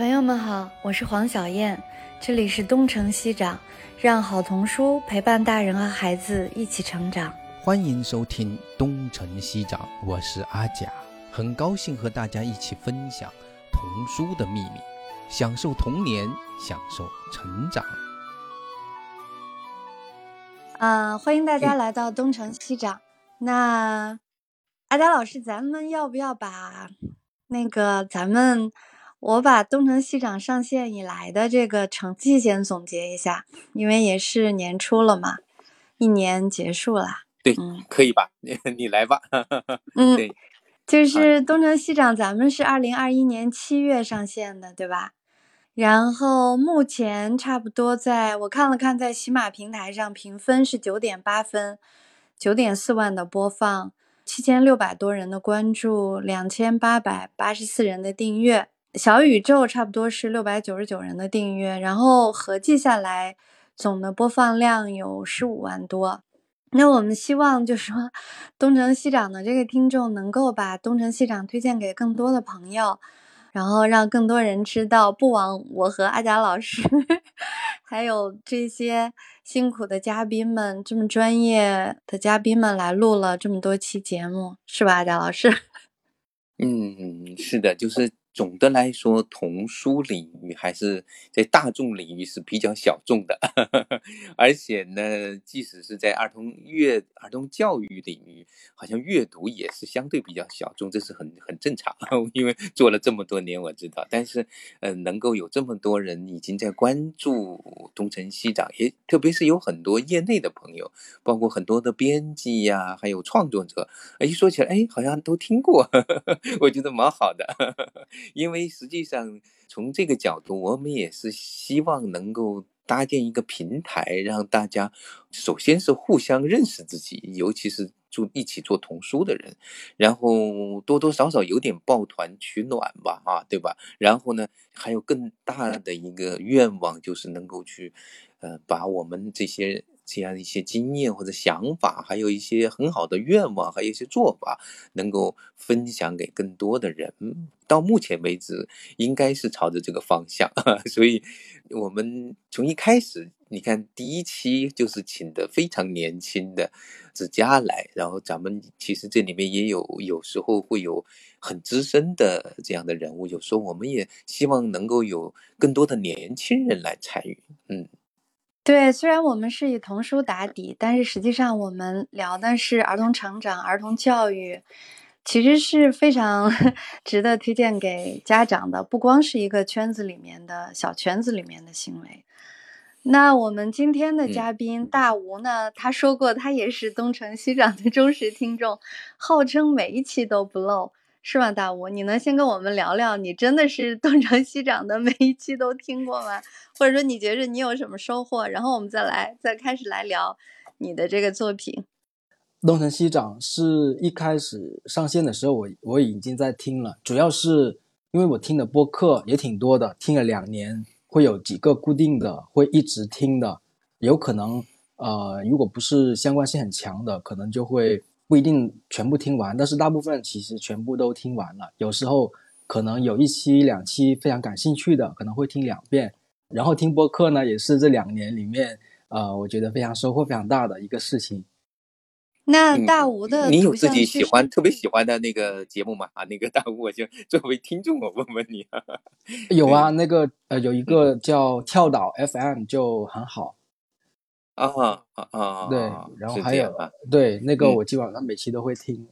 朋友们好，我是黄小燕，这里是东城西长，让好童书陪伴大人和孩子一起成长。欢迎收听东城西长，我是阿甲，很高兴和大家一起分享童书的秘密，享受童年，享受成长。啊，欢迎大家来到东城西长。那阿甲老师，咱们要不要把那个咱们？我把东城西长上线以来的这个成绩先总结一下，因为也是年初了嘛，一年结束了。对，可以吧？你你来吧。嗯，对，就是东城西长，咱们是二零二一年七月上线的，对吧？然后目前差不多在我看了看，在喜马平台上评分是九点八分，九点四万的播放，七千六百多人的关注，两千八百八十四人的订阅。小宇宙差不多是六百九十九人的订阅，然后合计下来总的播放量有十五万多。那我们希望就是说，东城西长的这个听众能够把东城西长推荐给更多的朋友，然后让更多人知道，不枉我和阿贾老师，还有这些辛苦的嘉宾们，这么专业的嘉宾们来录了这么多期节目，是吧，阿贾老师？嗯，是的，就是。总的来说，童书领域还是在大众领域是比较小众的，而且呢，即使是在儿童阅、儿童教育领域，好像阅读也是相对比较小众，这是很很正常。因为做了这么多年，我知道。但是，呃，能够有这么多人已经在关注东城西长，也特别是有很多业内的朋友，包括很多的编辑呀，还有创作者，一说起来，哎，好像都听过，我觉得蛮好的。因为实际上，从这个角度，我们也是希望能够搭建一个平台，让大家首先是互相认识自己，尤其是做一起做童书的人，然后多多少少有点抱团取暖吧，啊，对吧？然后呢，还有更大的一个愿望，就是能够去，呃，把我们这些。这样一些经验或者想法，还有一些很好的愿望，还有一些做法，能够分享给更多的人。到目前为止，应该是朝着这个方向。所以，我们从一开始，你看第一期就是请的非常年轻的子佳来，然后咱们其实这里面也有有时候会有很资深的这样的人物，有时候我们也希望能够有更多的年轻人来参与。嗯。对，虽然我们是以童书打底，但是实际上我们聊的是儿童成长、儿童教育，其实是非常 值得推荐给家长的。不光是一个圈子里面的小圈子里面的行为。那我们今天的嘉宾大吴呢？他说过，他也是东城西长的忠实听众，号称每一期都不漏。是吗，大吴？你能先跟我们聊聊，你真的是东城西长的每一期都听过吗？或者说你觉着你有什么收获？然后我们再来再开始来聊你的这个作品。东城西长是一开始上线的时候，我我已经在听了，主要是因为我听的播客也挺多的，听了两年，会有几个固定的会一直听的，有可能呃，如果不是相关性很强的，可能就会。不一定全部听完，但是大部分其实全部都听完了。有时候可能有一期、两期非常感兴趣的，可能会听两遍。然后听播客呢，也是这两年里面，呃，我觉得非常收获非常大的一个事情。那大吴的，你有自己喜欢、特别喜欢的那个节目吗？啊，那个大吴，我就作为听众，我问问你。有啊，那个呃，有一个叫跳岛 FM 就很好。啊啊啊！对，然后还有对那个，我基本上每期都会听，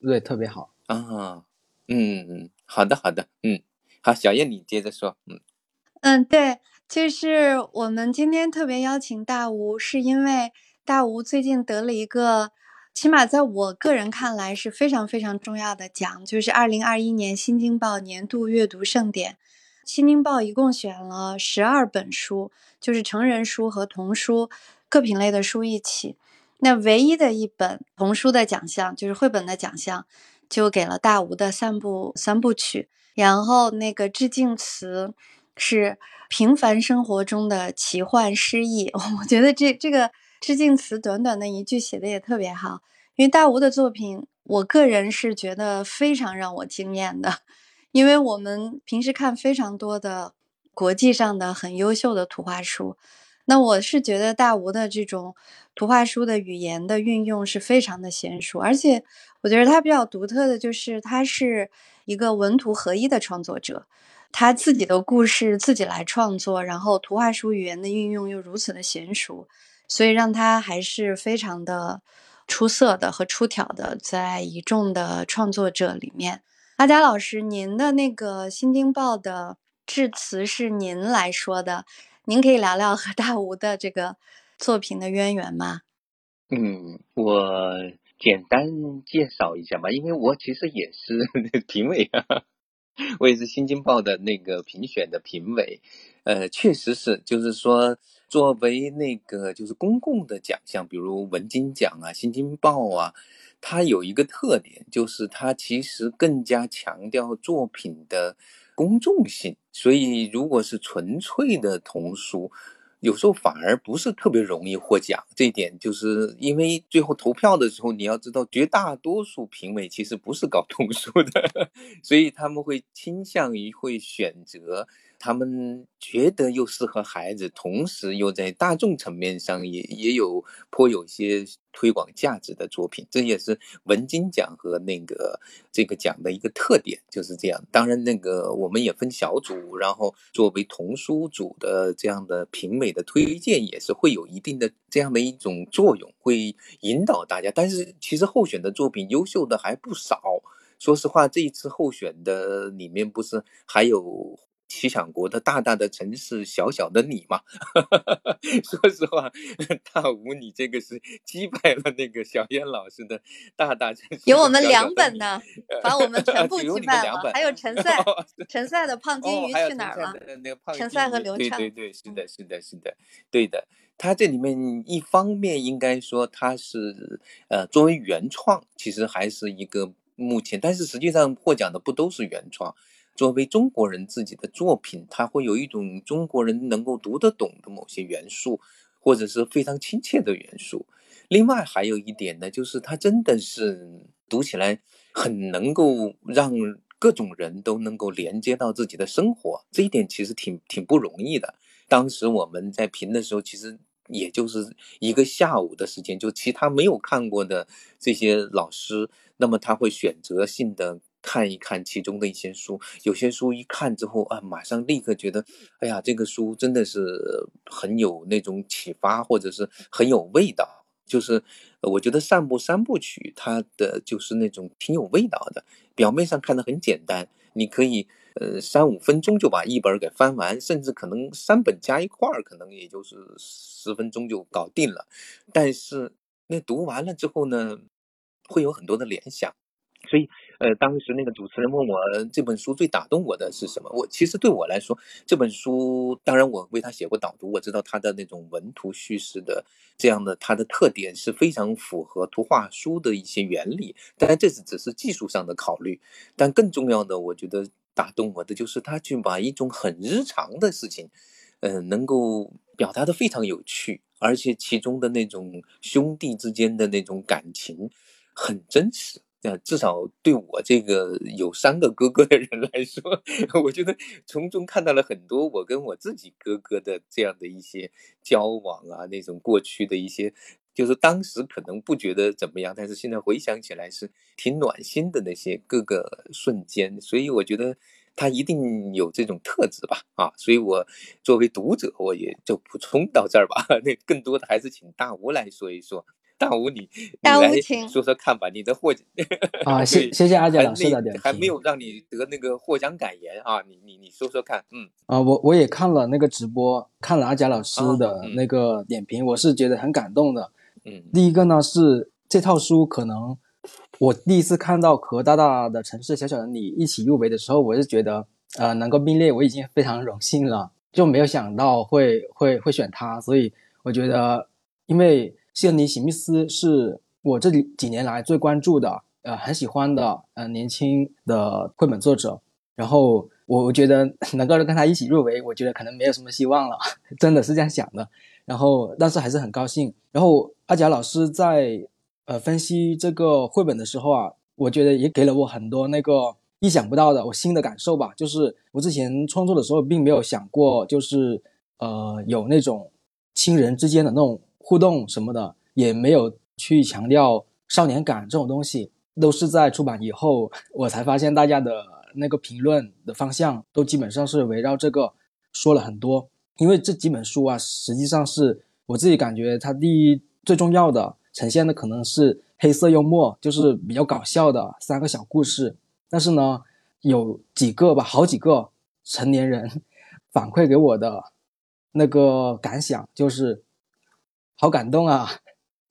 对，特别好啊。嗯嗯，好的好的，嗯，好，小叶你接着说，嗯嗯，对，就是我们今天特别邀请大吴，是因为大吴最近得了一个，起码在我个人看来是非常非常重要的奖，就是二零二一年新京报年度阅读盛典。新京报一共选了十二本书，就是成人书和童书。各品类的书一起，那唯一的一本童书的奖项就是绘本的奖项，就给了大吴的三部三部曲。然后那个致敬词是平凡生活中的奇幻诗意。我觉得这这个致敬词短短的一句写的也特别好，因为大吴的作品，我个人是觉得非常让我惊艳的。因为我们平时看非常多的国际上的很优秀的图画书，那我是觉得大吴的这种图画书的语言的运用是非常的娴熟，而且我觉得他比较独特的就是他是一个文图合一的创作者，他自己的故事自己来创作，然后图画书语言的运用又如此的娴熟，所以让他还是非常的出色的和出挑的，在一众的创作者里面。阿佳老师，您的那个《新京报》的致辞是您来说的，您可以聊聊和大吴的这个作品的渊源吗？嗯，我简单介绍一下吧，因为我其实也是 评委啊，我也是《新京报》的那个评选的评委。呃，确实是，就是说，作为那个就是公共的奖项，比如文津奖啊、新京报啊。它有一个特点，就是它其实更加强调作品的公众性，所以如果是纯粹的童书，有时候反而不是特别容易获奖。这一点就是因为最后投票的时候，你要知道，绝大多数评委其实不是搞童书的，所以他们会倾向于会选择。他们觉得又适合孩子，同时又在大众层面上也也有颇有些推广价值的作品，这也是文津奖和那个这个奖的一个特点，就是这样。当然，那个我们也分小组，然后作为童书组的这样的评委的推荐，也是会有一定的这样的一种作用，会引导大家。但是其实候选的作品优秀的还不少。说实话，这一次候选的里面不是还有。奇想国的大大的城市，小小的你嘛。说实话，大吴，你这个是击败了那个小燕老师的大大城市。有我们两本呢，把我们全部击败了。还有陈 赛，陈赛的胖金鱼去哪儿了？陈赛和 刘畅。对对对，是的，是的，是的，对的。他这里面一方面应该说他是呃作为原创，其实还是一个目前，但是实际上获奖的不都是原创。作为中国人自己的作品，它会有一种中国人能够读得懂的某些元素，或者是非常亲切的元素。另外还有一点呢，就是它真的是读起来很能够让各种人都能够连接到自己的生活，这一点其实挺挺不容易的。当时我们在评的时候，其实也就是一个下午的时间，就其他没有看过的这些老师，那么他会选择性的。看一看其中的一些书，有些书一看之后啊，马上立刻觉得，哎呀，这个书真的是很有那种启发，或者是很有味道。就是我觉得《散步三部曲》它的就是那种挺有味道的。表面上看的很简单，你可以呃三五分钟就把一本给翻完，甚至可能三本加一块儿，可能也就是十分钟就搞定了。但是那读完了之后呢，会有很多的联想。所以，呃，当时那个主持人问我这本书最打动我的是什么？我其实对我来说，这本书当然我为他写过导读，我知道他的那种文图叙事的这样的它的特点是非常符合图画书的一些原理。当然，这是只是技术上的考虑，但更重要的，我觉得打动我的就是他去把一种很日常的事情，嗯，能够表达的非常有趣，而且其中的那种兄弟之间的那种感情很真实。呃，至少对我这个有三个哥哥的人来说，我觉得从中看到了很多我跟我自己哥哥的这样的一些交往啊，那种过去的一些，就是当时可能不觉得怎么样，但是现在回想起来是挺暖心的那些各个瞬间。所以我觉得他一定有这种特质吧，啊，所以我作为读者，我也就补充到这儿吧。那更多的还是请大吴来说一说。大吴，你大吴，请说说看吧。你的获奖 啊，谢谢谢阿贾老师的点评，还没有让你得那个获奖感言啊，你你你说说看，嗯啊，我我也看了那个直播，看了阿贾老师的那个点评，我是觉得很感动的。嗯，第一个呢是这套书，可能我第一次看到和大大的城市小小的你一起入围的时候，我是觉得呃能够并列，我已经非常荣幸了，就没有想到会会会选他，所以我觉得因为。希恩尼·史密斯是我这几年来最关注的，呃，很喜欢的，呃，年轻的绘本作者。然后我我觉得能够跟他一起入围，我觉得可能没有什么希望了，真的是这样想的。然后，但是还是很高兴。然后阿贾老师在呃分析这个绘本的时候啊，我觉得也给了我很多那个意想不到的，我新的感受吧，就是我之前创作的时候并没有想过，就是呃有那种亲人之间的那种互动什么的，也没有去强调少年感这种东西，都是在出版以后 我才发现大家的那个评论的方向都基本上是围绕这个说了很多，因为这几本书啊，实际上是我自己感觉它第一最重要的呈现的可能是黑色幽默，就是比较搞笑的三个小故事。但是呢，有几个吧，好几个成年人反馈给我的那个感想就是好感动啊，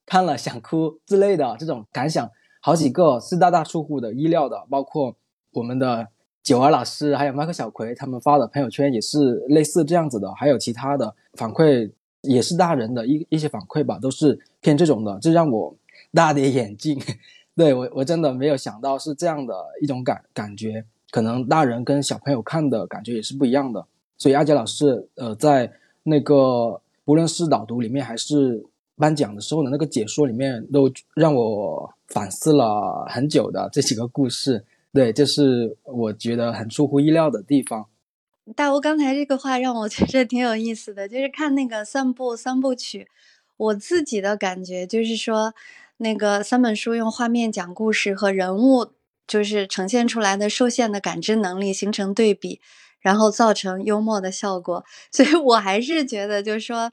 看了想哭之类的这种感想，好几个是大大出乎的意料的，包括我们的九儿老师还有麦克小葵他们发的朋友圈也是类似这样子的，还有其他的反馈也是大人的一一些反馈吧，都是偏这种的，这让我大跌眼镜。对我，我真的没有想到是这样的一种感感觉，可能大人跟小朋友看的感觉也是不一样的。所以阿杰老师，呃，在那个不论是导读里面还是颁奖的时候的那个解说里面，都让我反思了很久的这几个故事。对，这是我觉得很出乎意料的地方。大吴刚才这个话让我觉得挺有意思的，就是看那个散步三部曲，我自己的感觉就是说。那个三本书用画面讲故事和人物，就是呈现出来的受限的感知能力形成对比，然后造成幽默的效果。所以我还是觉得，就是说，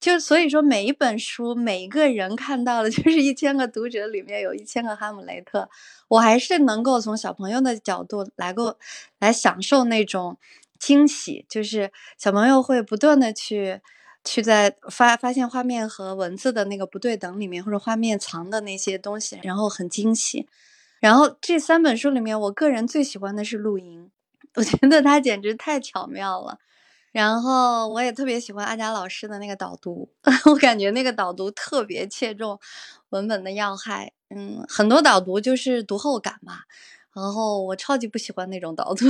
就所以说每一本书，每一个人看到的，就是一千个读者里面有一千个哈姆雷特。我还是能够从小朋友的角度来够来享受那种惊喜，就是小朋友会不断的去。去在发发现画面和文字的那个不对等里面，或者画面藏的那些东西，然后很惊喜。然后这三本书里面，我个人最喜欢的是露营，我觉得他简直太巧妙了。然后我也特别喜欢阿佳老师的那个导读，我感觉那个导读特别切中文本的要害。嗯，很多导读就是读后感嘛，然后我超级不喜欢那种导读。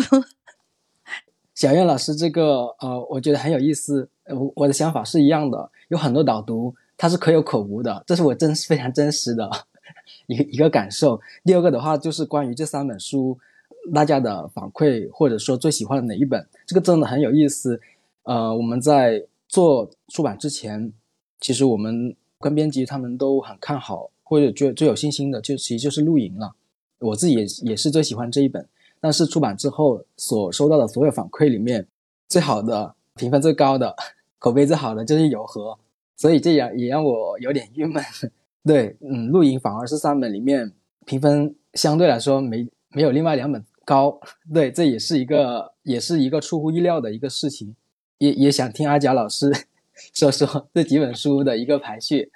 小燕老师这个呃，我觉得很有意思。我我的想法是一样的，有很多导读它是可有可无的，这是我真非常真实的 一个一个感受。第二个的话就是关于这三本书大家的反馈，或者说最喜欢的哪一本，这个真的很有意思。呃，我们在做出版之前，其实我们跟编辑他们都很看好，或者最最有信心的，就其实就是露营了。我自己也也是最喜欢这一本。但是出版之后所收到的所有反馈里面，最好的评分最高的、口碑最好的就是有和，所以这也也让我有点郁闷。对，嗯，露营反而是三本里面评分相对来说没没有另外两本高。对，这也是一个也是一个出乎意料的一个事情。也也想听阿贾老师 说说这几本书的一个排序。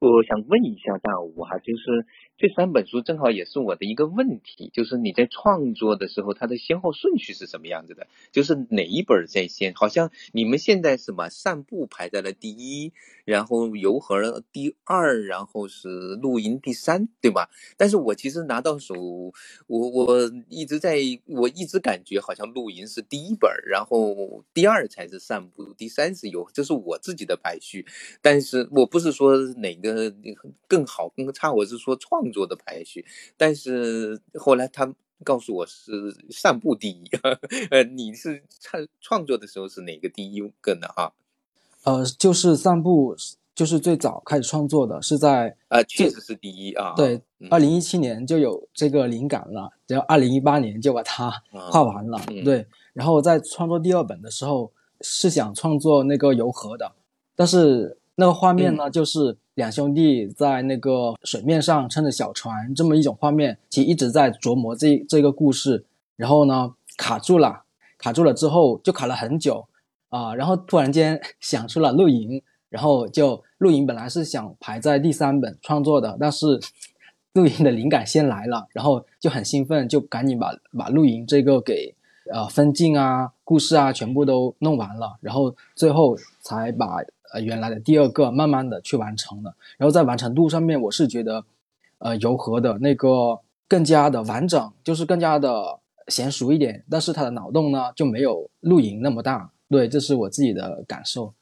我想问一下大吴哈，就是。这三本书正好也是我的一个问题，就是你在创作的时候，它的先后顺序是什么样子的？就是哪一本在先？好像你们现在什么散步排在了第一，然后游河第二，然后是露营第三，对吧？但是我其实拿到手，我我一直在，我一直感觉好像露营是第一本，然后第二才是散步，第三是游，这是我自己的排序。但是我不是说哪个更好更差，我是说创。作的排序，但是后来他告诉我是散步第一，呃，你是创创作的时候是哪个第一个呢？哈，呃，就是散步，就是最早开始创作的是在呃，确实是第一啊。对，二零一七年就有这个灵感了，然后二零一八年就把它画完了。对，然后在创作第二本的时候是想创作那个游河的，但是那个画面呢，就是。两兄弟在那个水面上撑着小船，这么一种画面，其实一直在琢磨这这个故事。然后呢，卡住了，卡住了之后就卡了很久啊。然后突然间想出了露营，然后就露营本来是想排在第三本创作的，但是露营的灵感先来了，然后就很兴奋，就赶紧把把露营这个给呃分镜啊、故事啊全部都弄完了，然后最后才把。呃，原来的第二个，慢慢的去完成了，然后在完成度上面，我是觉得，呃，柔和的那个更加的完整，就是更加的娴熟一点，但是他的脑洞呢就没有露营那么大，对，这是我自己的感受。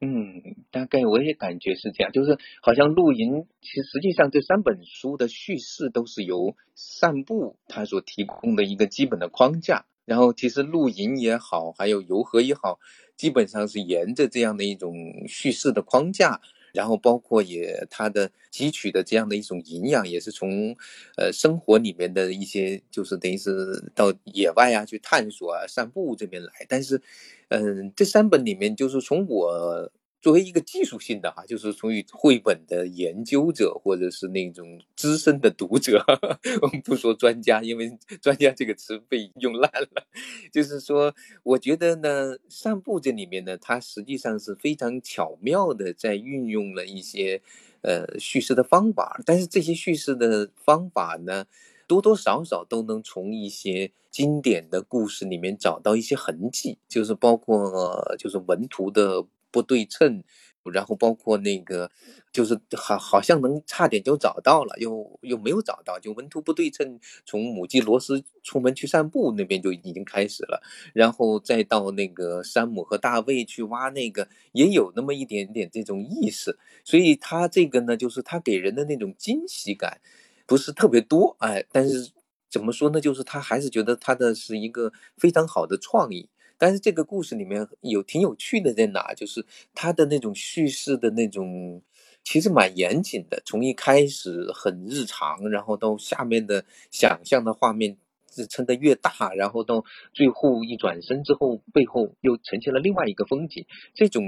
嗯，大概我也感觉是这样，就是好像露营，其实实际上这三本书的叙事都是由散步它所提供的一个基本的框架，然后其实露营也好，还有游河也好，基本上是沿着这样的一种叙事的框架，然后包括也它的汲取的这样的一种营养，也是从呃生活里面的一些，就是等于是到野外啊去探索啊散步这边来，但是。嗯，这三本里面，就是从我作为一个技术性的哈，就是从于绘本的研究者或者是那种资深的读者，我们不说专家，因为 专家这个词被用烂了。就是说，我觉得呢，散步这里面呢，它实际上是非常巧妙的在运用了一些呃叙事的方法，但是这些叙事的方法呢。多多少少都能从一些经典的故事里面找到一些痕迹，就是包括就是文图的不对称，然后包括那个就是好好像能差点就找到了，又又没有找到，就文图不对称。从母鸡罗斯出门去散步那边就已经开始了，然后再到那个山姆和大卫去挖那个，也有那么一点点这种意思。所以他这个呢，就是他给人的那种惊喜感。不是特别多，哎，但是怎么说呢？就是他还是觉得他的是一个非常好的创意。但是这个故事里面有挺有趣的在哪？就是他的那种叙事的那种，其实蛮严谨的。从一开始很日常，然后到下面的想象的画面。是撑得越大，然后到最后一转身之后，背后又呈现了另外一个风景。这种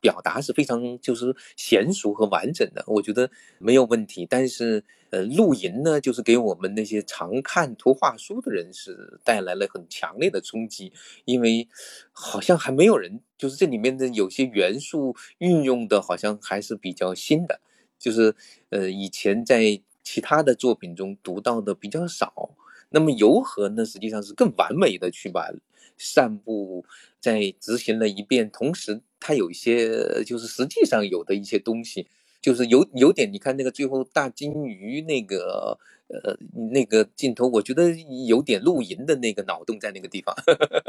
表达是非常就是娴熟和完整的，我觉得没有问题。但是，呃，露营呢，就是给我们那些常看图画书的人是带来了很强烈的冲击，因为好像还没有人，就是这里面的有些元素运用的，好像还是比较新的，就是呃，以前在其他的作品中读到的比较少。那么游河呢，实际上是更完美的去把散步再执行了一遍，同时它有一些就是实际上有的一些东西，就是有有点你看那个最后大金鱼那个呃那个镜头，我觉得有点露营的那个脑洞在那个地方，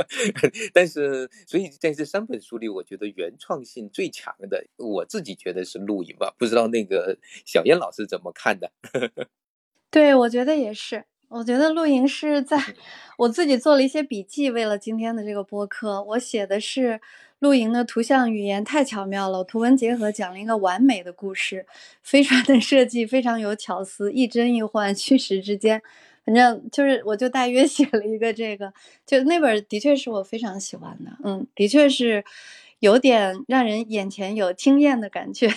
但是所以在这三本书里，我觉得原创性最强的，我自己觉得是露营吧，不知道那个小燕老师怎么看的？对，我觉得也是。我觉得露营是在我自己做了一些笔记，为了今天的这个播客，我写的是露营的图像语言太巧妙了，图文结合讲了一个完美的故事，飞船的设计非常有巧思，一真一幻，虚实之间，反正就是我就大约 写了一个这个，就那本的确是我非常喜欢的，嗯，的确是有点让人眼前有惊艳的感觉，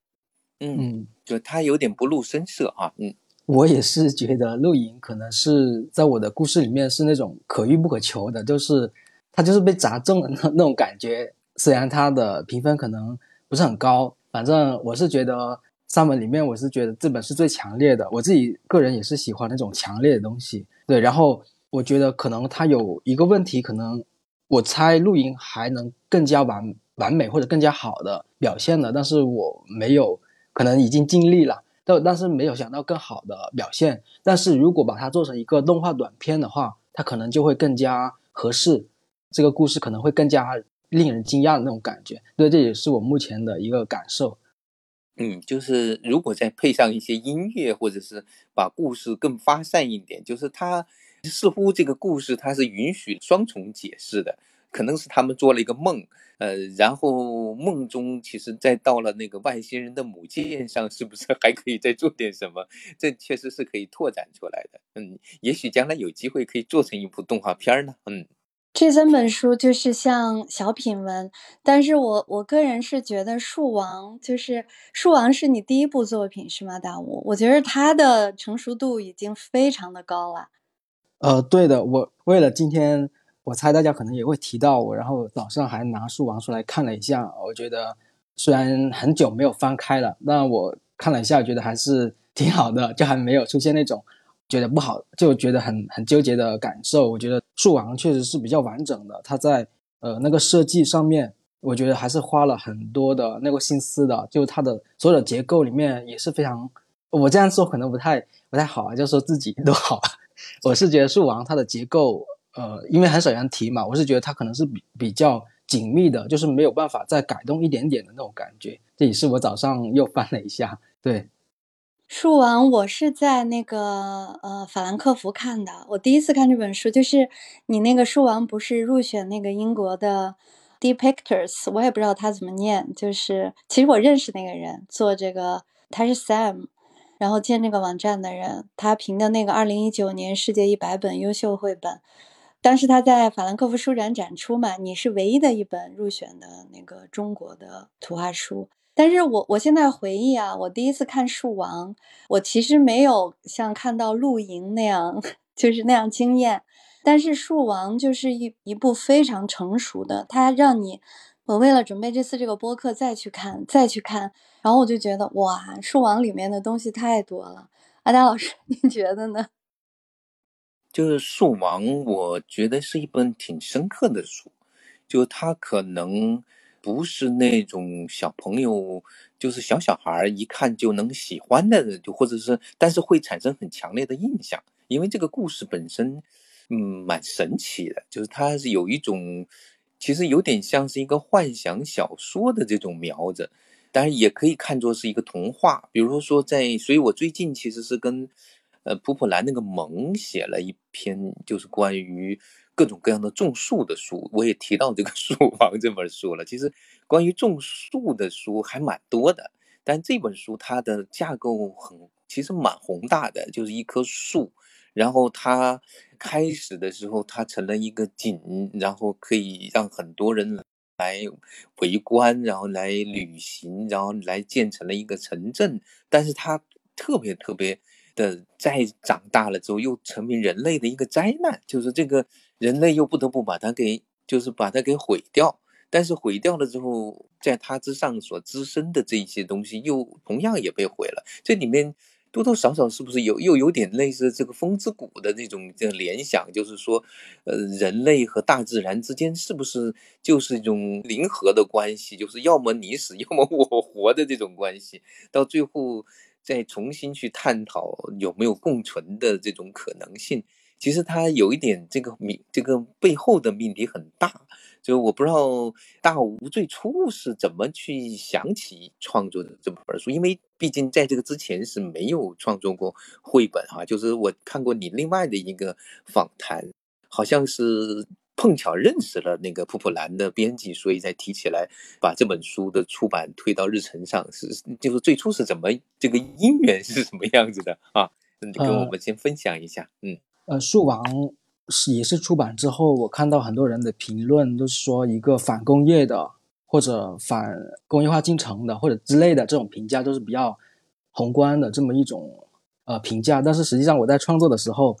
嗯，就它有点不露声色啊，嗯。我也是觉得露营可能是在我的故事里面是那种可遇不可求的，就是它就是被砸中了那 那种感觉。虽然它的评分可能不是很高，反正我是觉得三本里面我是觉得这本是最强烈的。我自己个人也是喜欢那种强烈的东西。对，然后我觉得可能他有一个问题，可能我猜露营还能更加完完美或者更加好的表现的，但是我没有，可能已经尽力了。但但是没有想到更好的表现。但是如果把它做成一个动画短片的话，它可能就会更加合适，这个故事可能会更加令人惊讶的那种感觉。对，这也是我目前的一个感受。嗯，就是如果再配上一些音乐，或者是把故事更发散一点，就是它似乎这个故事它是允许双重解释的。可能是他们做了一个梦，呃，然后梦中其实再到了那个外星人的母舰上，是不是还可以再做点什么？这确实是可以拓展出来的。嗯，也许将来有机会可以做成一部动画片呢。嗯，这三本书就是像小品文，但是我我个人是觉得《树王》就是《树王》是你第一部作品是吗？大吴，我觉得他的成熟度已经非常的高了。呃，对的，我为了今天。我猜大家可能也会提到我，然后早上还拿书王出来看了一下。我觉得虽然很久没有翻开了，但我看了一下，觉得还是 挺好的，就还没有出现那种觉得不好，就觉得很很纠结的感受。我觉得树王确实是比较完整的，它在呃那个设计上面，我觉得还是花了很多的那个心思的。就它的所有的结构里面也是非常，我这样说可能不太不太好啊，就说自己 都好。我是觉得树王它的结构。呃，因为很少人提嘛，我是觉得它可能是比比较紧密的，就是没有办法再改动一点点的那种感觉。这也是我早上又翻了一下，对。树王，我是在那个呃法兰克福看的。我第一次看这本书，就是你那个树王不是入选那个英国的 Depictors，我也不知道他怎么念。就是其实我认识那个人，做这个他是 Sam，然后建这个网站的人，他评的那个二零一九年世界一百本优秀绘本，当时他在法兰克福书展展出嘛，你是唯一的一本入选的那个中国的图画书。但是我我现在回忆啊，我第一次看《树王》，我其实没有像看到《露营》那样，就是那样惊艳。但是《树王》就是一一部非常成熟的，它让你，我为了准备这次这个播客再去看，再去看，然后我就觉得哇，《树王》里面的东西太多了。阿达老师，您觉得呢？就是《树王》，我觉得是一本挺深刻的书，就它可能。不是那种小朋友，就是小小孩儿一看就能喜欢的，就或者是，但是会产生很强烈的印象，因为这个故事本身，嗯，蛮神奇的，就是它是有一种，其实有点像是一个幻想小说的这种苗子，当然也可以看作是一个童话。比如说在，所以我最近其实是跟，呃，普普兰那个萌写了一篇，就是关于。各种各样的种树的书，我也提到这个《树王》这本书了。其实关于种树的书还蛮多的，但这本书它的架构很，其实蛮宏大的，就是一棵树，然后它开始的时候它成了一个景，然后可以让很多人来围观，然后来旅行，然后来建成了一个城镇。但是它特别特别的，再长大了之后又成为人类的一个灾难，就是这个。人类又不得不把它给，就是把它给毁掉，但是毁掉了之后，在它之上所滋生的这一些东西，又同样也被毁了。这里面多多少少是不是有又有点类似这个风之谷的这种这联想？就是说，呃，人类和大自然之间是不是就是一种零和的关系？就是要么你死，要么我活的这种关系，到最后再重新去探讨有没有共存的这种可能性。其实它有一点这个命，这个背后的命题很大，就我不知道大吴最初是怎么去想起创作的这本书，因为毕竟在这个之前是没有创作过绘本哈。就是我看过你另外的一个访谈，好像是碰巧认识了那个普普兰的编辑，所以才提起来把这本书的出版推到日程上。是就是最初是怎么这个因缘是什么样子的啊？你跟我们先分享一下，嗯。呃，树王是也是出版之后，我看到很多人的评论都是说一个反工业的或者反工业化进程的或者之类的这种评价都是比较宏观的这么一种呃评价。但是实际上我在创作的时候，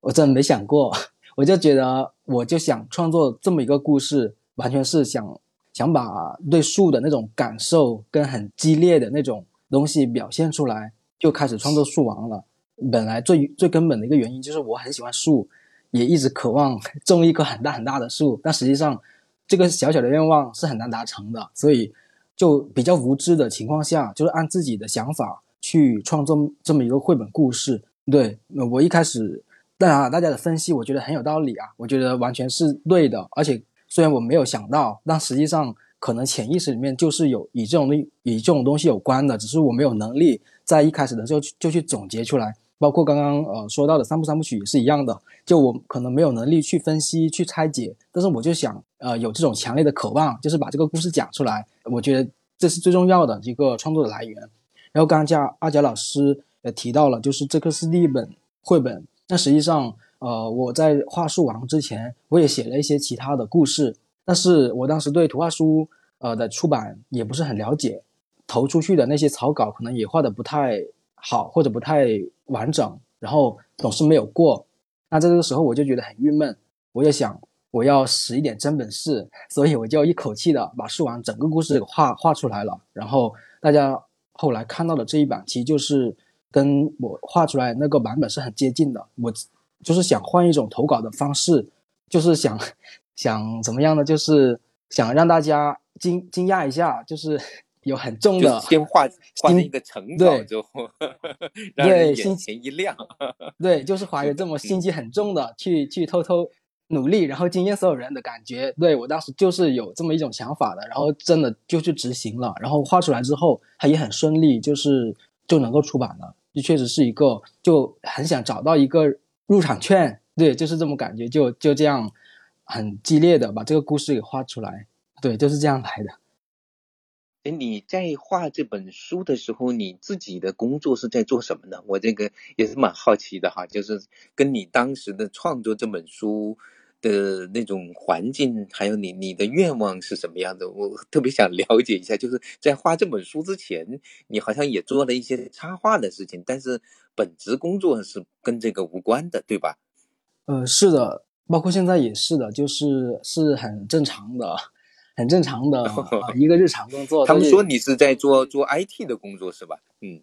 我真没想过，我就觉得我就想创作这么一个故事，完全是想想把对树的那种感受跟很激烈的那种东西表现出来，就开始创作树王了。本来最最根本的一个原因就是我很喜欢树，也一直渴望 种一棵很大很大的树，但实际上这个小小的愿望是很难达成的，所以就比较无知的情况下，就是按自己的想法去创作这么一个绘本故事。对，我一开始当然啊大家的分析我觉得很有道理啊，我觉得完全是对的，而且虽然我没有想到，但实际上可能潜意识里面就是有与这种东与这种东西有关的，只是我没有能力在一开始的时候就去总结出来。包括刚刚呃说到的三部三部曲也是一样的，就我可能没有能力去分析去拆解，但是我就想呃有这种强烈的渴望，就是把这个故事讲出来，我觉得这是最重要的一个创作的来源。然后刚刚叫阿贾老师也提到了，就是这个是第一本绘本，那实际上呃我在画树王之前，我也写了一些其他的故事，但是我当时对图画书呃的出版也不是很了解，投出去的那些草稿可能也画的不太。好或者不太完整，然后总是没有过，那在这个时候我就觉得很郁闷，我就想我要使一点真本事，所以我就一口气的把树王整个故事画画出来了。然后大家后来看到的这一版，其实就是跟我画出来那个版本是很接近的。我就是想换一种投稿的方式，就是想想怎么样呢？就是想让大家惊惊讶一下，就是。有很重的，先画画一个城堡之后，让人眼前一亮。对，就是怀着这么心机很重的去去偷偷努力，然后惊艳所有人的感觉。对我当时就是有这么一种想法的，然后真的就去执行了，然后画出来之后，它也很顺利，就是就能够出版了。就确实是一个，就很想找到一个入场券，对，就是这么感觉，就就这样很激烈的把这个故事给画出来，对，就是这样来的。哎，你在画这本书的时候，你自己的工作是在做什么呢？我这个也是蛮好奇的哈，就是跟你当时的创作这本书的那种环境，还有你你的愿望是什么样的？我特别想了解一下。就是在画这本书之前，你好像也做了一些插画的事情，但是本职工作是跟这个无关的，对吧？呃，是的，包括现在也是的，就是是很正常的。很正常的 一个日常工作。他们说你是在做做 IT 的工作是吧？嗯，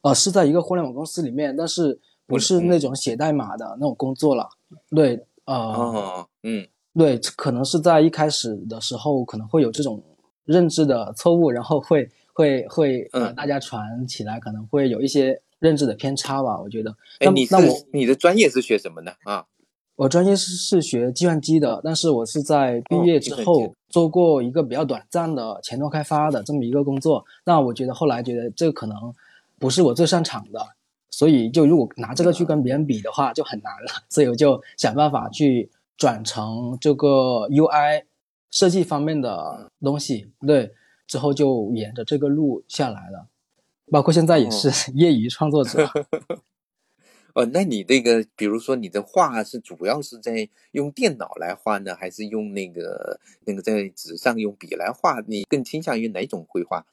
呃，是在一个互联网公司里面，但是不是那种写代码的那种工作了。对，呃，嗯，对，可能是在一开始的时候可能会有这种认知的错误，然后会会会呃，大家传起来可能会有一些认知的偏差吧。我觉得。哎，你是你的专业是学什么的啊？我专业是是学计算机的，但是我是在毕业之后做过一个比较短暂的前端开发的这么一个工作。那我觉得后来觉得这个可能不是我最擅长的，所以就如果拿这个去跟别人比的话就很难了。所以我就想办法去转成这个 UI 设计方面的东西。对，之后就沿着这个路下来了，包括现在也是 业余创作者。哦，那你那个，比如说你的画是主要是在用电脑来画呢，还是用那个那个在纸上用笔来画？你更倾向于哪种绘画？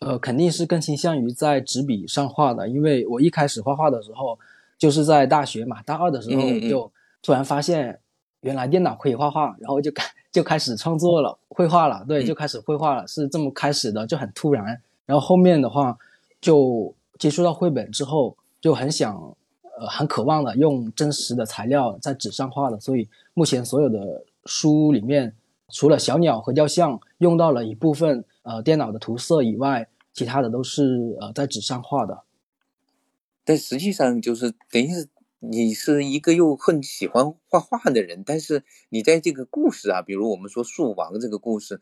呃，肯定是更倾向于在纸笔上画的，因为我一开始画画的时候就是在大学嘛，大二的时候就突然发现原来电脑可以画画，然后就开就开始创作了绘画了，对，就开始绘画了，是这么开始的，就很突然。然后后面的话就接触到绘本之后，就很想。呃，很渴望的用真实的材料在纸上画的，所以目前所有的书里面，除了小鸟和雕像用到了一部分呃电脑的涂色以外，其他的都是呃在纸上画的。但实际上就是等于是你是一个又很喜欢画画的人，但是你在这个故事啊，比如我们说树王这个故事，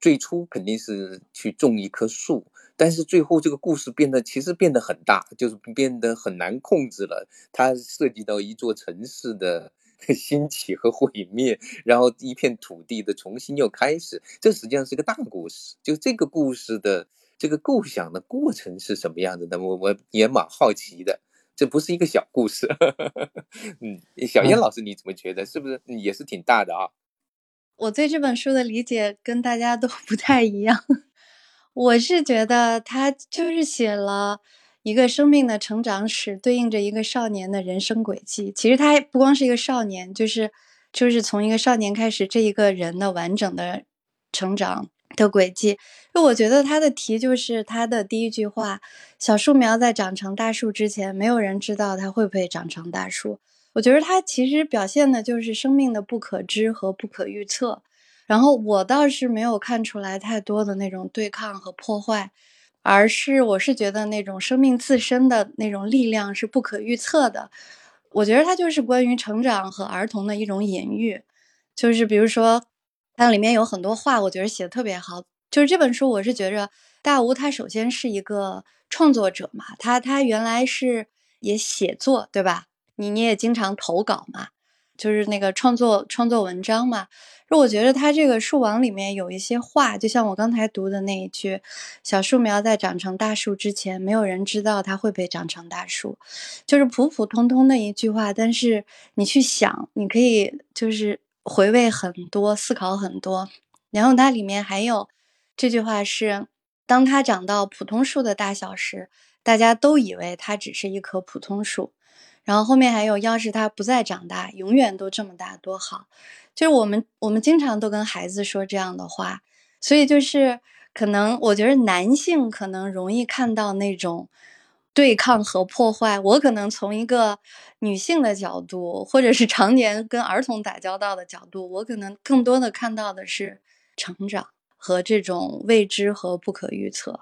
最初肯定是去种一棵树。但是最后这个故事变得其实变得很大，就是变得很难控制了。它涉及到一座城市的兴起和毁灭，然后一片土地的重新又开始。这实际上是个大故事。就这个故事的这个构想的过程是什么样子的？我我也蛮好奇的。这不是一个小故事。嗯，小燕老师你怎么觉得？是不是也是挺大的啊？我对这本书的理解跟大家都 不太一样。我是觉得他就是写了一个生命的成长史，对应着一个少年的人生轨迹。其实他不光是一个少年，就是就是从一个少年开始，这一个人的完整的成长的轨迹。就我觉得他的题就是他的第一句话：“小树苗在长成大树之前，没有人知道它会不会长成大树。”我觉得他其实表现的就是生命的不可知和不可预测。然后我倒是没有看出来太多的那种对抗和破坏，而是我是觉得那种生命自身的那种力量是不可预测的。我觉得它就是关于成长和儿童的一种隐喻，就是比如说它里面有很多话，我觉得写的特别好。就是这本书，我是觉着大吴他首先是一个创作者嘛，他他原来是也写作对吧？你你也经常投稿嘛，就是那个创作创作文章嘛。就我觉得他这个树王里面有一些话，就像我刚才读的那一句：“小树苗在长成大树之前，没有人知道它会不会长成大树。”就是普普通通的一句话，但是你去想，你可以就是回味很多，思考很多。然后它里面还有这句话是：“当它长到普通树的大小时，大家都以为它只是一棵普通树。”然后后面还有：“要是他不再长大，永远都这么大，多好。”就是我们，我们经常都跟孩子说这样的话，所以就是可能我觉得男性可能容易看到那种对抗和破坏，我可能从一个女性的角度，或者是常年跟儿童打交道的角度，我可能更多的看到的是成长和这种未知和不可预测。